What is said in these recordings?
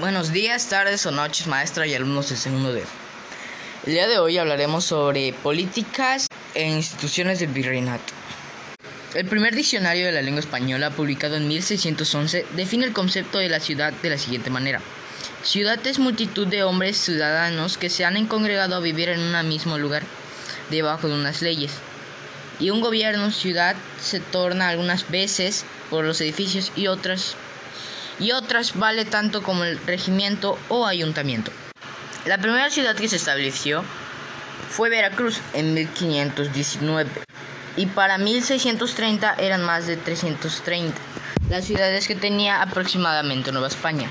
Buenos días, tardes o noches, maestra y alumnos de segundo D. El día de hoy hablaremos sobre políticas e instituciones del virreinato. El primer diccionario de la lengua española, publicado en 1611, define el concepto de la ciudad de la siguiente manera. Ciudad es multitud de hombres ciudadanos que se han congregado a vivir en un mismo lugar, debajo de unas leyes. Y un gobierno ciudad se torna algunas veces por los edificios y otras y otras vale tanto como el regimiento o ayuntamiento. La primera ciudad que se estableció fue Veracruz en 1519 y para 1630 eran más de 330 las ciudades que tenía aproximadamente Nueva España.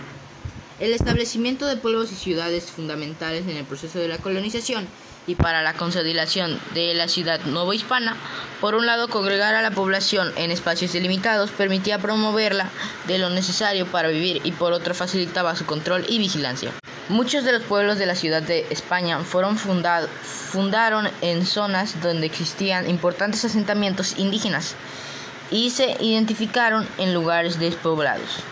El establecimiento de pueblos y ciudades fundamentales en el proceso de la colonización y para la consolidación de la ciudad hispana, por un lado congregar a la población en espacios delimitados permitía promoverla de lo necesario para vivir y por otro facilitaba su control y vigilancia. Muchos de los pueblos de la ciudad de España fueron fundados, fundaron en zonas donde existían importantes asentamientos indígenas y se identificaron en lugares despoblados.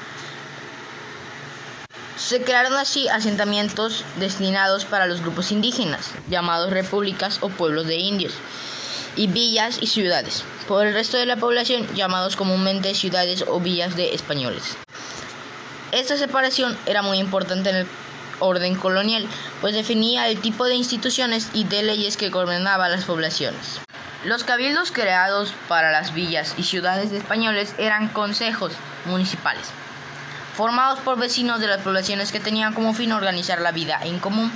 Se crearon así asentamientos destinados para los grupos indígenas, llamados repúblicas o pueblos de indios, y villas y ciudades, por el resto de la población llamados comúnmente ciudades o villas de españoles. Esta separación era muy importante en el orden colonial, pues definía el tipo de instituciones y de leyes que gobernaban las poblaciones. Los cabildos creados para las villas y ciudades de españoles eran consejos municipales formados por vecinos de las poblaciones que tenían como fin organizar la vida en común.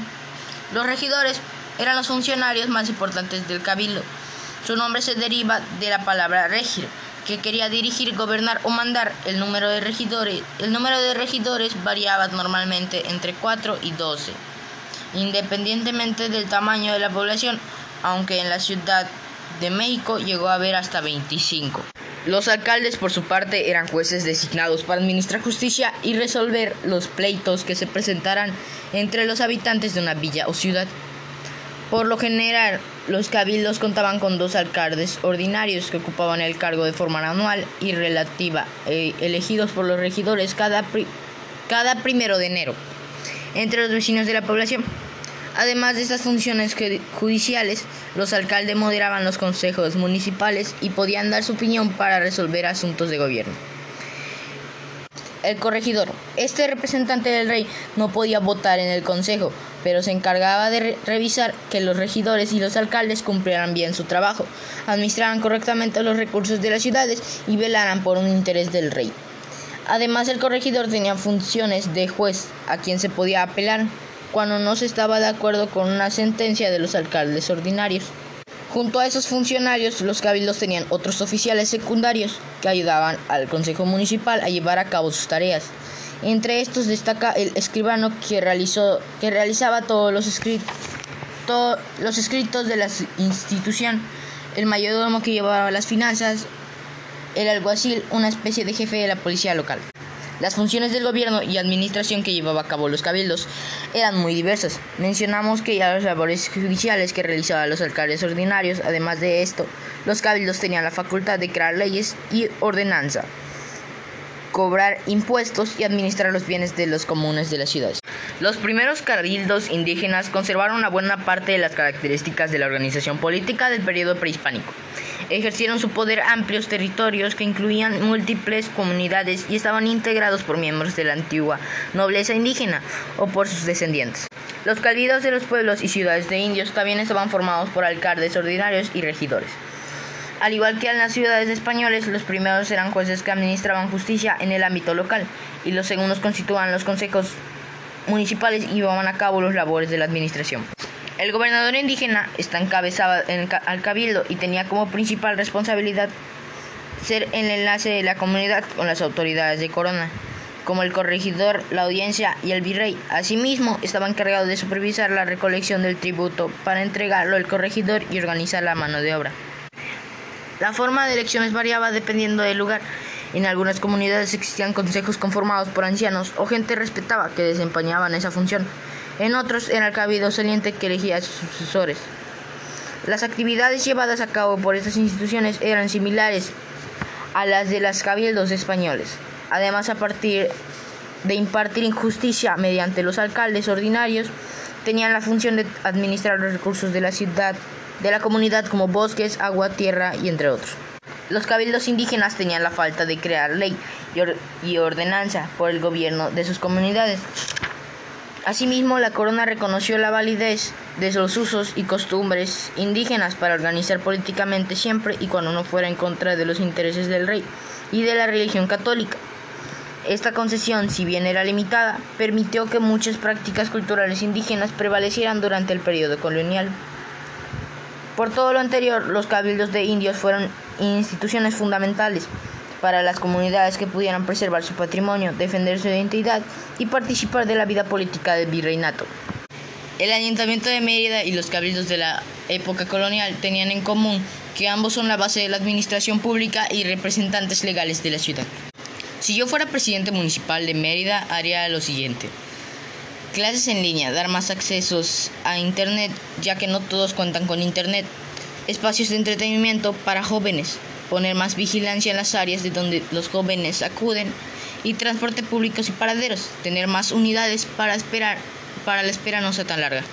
Los regidores eran los funcionarios más importantes del cabildo. Su nombre se deriva de la palabra regir, que quería dirigir, gobernar o mandar. El número de regidores, el número de regidores variaba normalmente entre 4 y 12, independientemente del tamaño de la población, aunque en la Ciudad de México llegó a haber hasta 25. Los alcaldes, por su parte, eran jueces designados para administrar justicia y resolver los pleitos que se presentaran entre los habitantes de una villa o ciudad. Por lo general, los cabildos contaban con dos alcaldes ordinarios que ocupaban el cargo de forma anual y relativa, eh, elegidos por los regidores cada, cada primero de enero entre los vecinos de la población. Además de estas funciones judiciales, los alcaldes moderaban los consejos municipales y podían dar su opinión para resolver asuntos de gobierno. El corregidor. Este representante del rey no podía votar en el consejo, pero se encargaba de revisar que los regidores y los alcaldes cumplieran bien su trabajo, administraran correctamente los recursos de las ciudades y velaran por un interés del rey. Además, el corregidor tenía funciones de juez a quien se podía apelar cuando no se estaba de acuerdo con una sentencia de los alcaldes ordinarios. Junto a esos funcionarios, los cabildos tenían otros oficiales secundarios que ayudaban al Consejo Municipal a llevar a cabo sus tareas. Entre estos destaca el escribano que, realizaba todos los, los escritos de la institución, el mayordomo que llevaba las finanzas, el alguacil, una especie de jefe de la policía local. Las funciones del gobierno y administración que llevaba a cabo los cabildos eran muy diversas. Mencionamos que ya las labores judiciales que realizaban los alcaldes ordinarios, además de esto, los cabildos tenían la facultad de crear leyes y ordenanza, cobrar impuestos y administrar los bienes de los comunes de las ciudades. Los primeros cabildos indígenas conservaron una buena parte de las características de la organización política del periodo prehispánico ejercieron su poder amplios territorios que incluían múltiples comunidades y estaban integrados por miembros de la antigua nobleza indígena o por sus descendientes. Los cabildos de los pueblos y ciudades de indios también estaban formados por alcaldes ordinarios y regidores. Al igual que en las ciudades españoles, los primeros eran jueces que administraban justicia en el ámbito local y los segundos constituían los consejos municipales y llevaban a cabo los labores de la administración. El gobernador indígena está encabezado en, al cabildo y tenía como principal responsabilidad ser el enlace de la comunidad con las autoridades de corona, como el corregidor, la audiencia y el virrey. Asimismo, estaba encargado de supervisar la recolección del tributo para entregarlo al corregidor y organizar la mano de obra. La forma de elecciones variaba dependiendo del lugar. En algunas comunidades existían consejos conformados por ancianos o gente respetada que desempeñaban esa función. En otros era el cabildo saliente que elegía a sus sucesores. Las actividades llevadas a cabo por estas instituciones eran similares a las de los cabildos españoles. Además, a partir de impartir injusticia mediante los alcaldes ordinarios, tenían la función de administrar los recursos de la ciudad, de la comunidad como bosques, agua, tierra y entre otros. Los cabildos indígenas tenían la falta de crear ley y, ordenanza por el gobierno de sus comunidades. Asimismo, la corona reconoció la validez de los usos y costumbres indígenas para organizar políticamente siempre y cuando no fuera en contra de los intereses del rey y de la religión católica. Esta concesión, si bien era limitada, permitió que muchas prácticas culturales indígenas prevalecieran durante el periodo colonial. Por todo lo anterior, los cabildos de indios fueron instituciones fundamentales para las comunidades que pudieran preservar su patrimonio, defender su identidad y participar de la vida política del virreinato. El Ayuntamiento de Mérida y los cabildos de la época colonial tenían en común que ambos son la base de la administración pública y representantes legales de la ciudad. Si yo fuera presidente municipal de Mérida, haría lo siguiente. Clases en línea, dar más accesos a Internet, ya que no todos cuentan con Internet. Espacios de entretenimiento para jóvenes, poner más vigilancia en las áreas de donde los jóvenes acuden y transporte público y paraderos, tener más unidades para esperar para la espera no sea tan larga.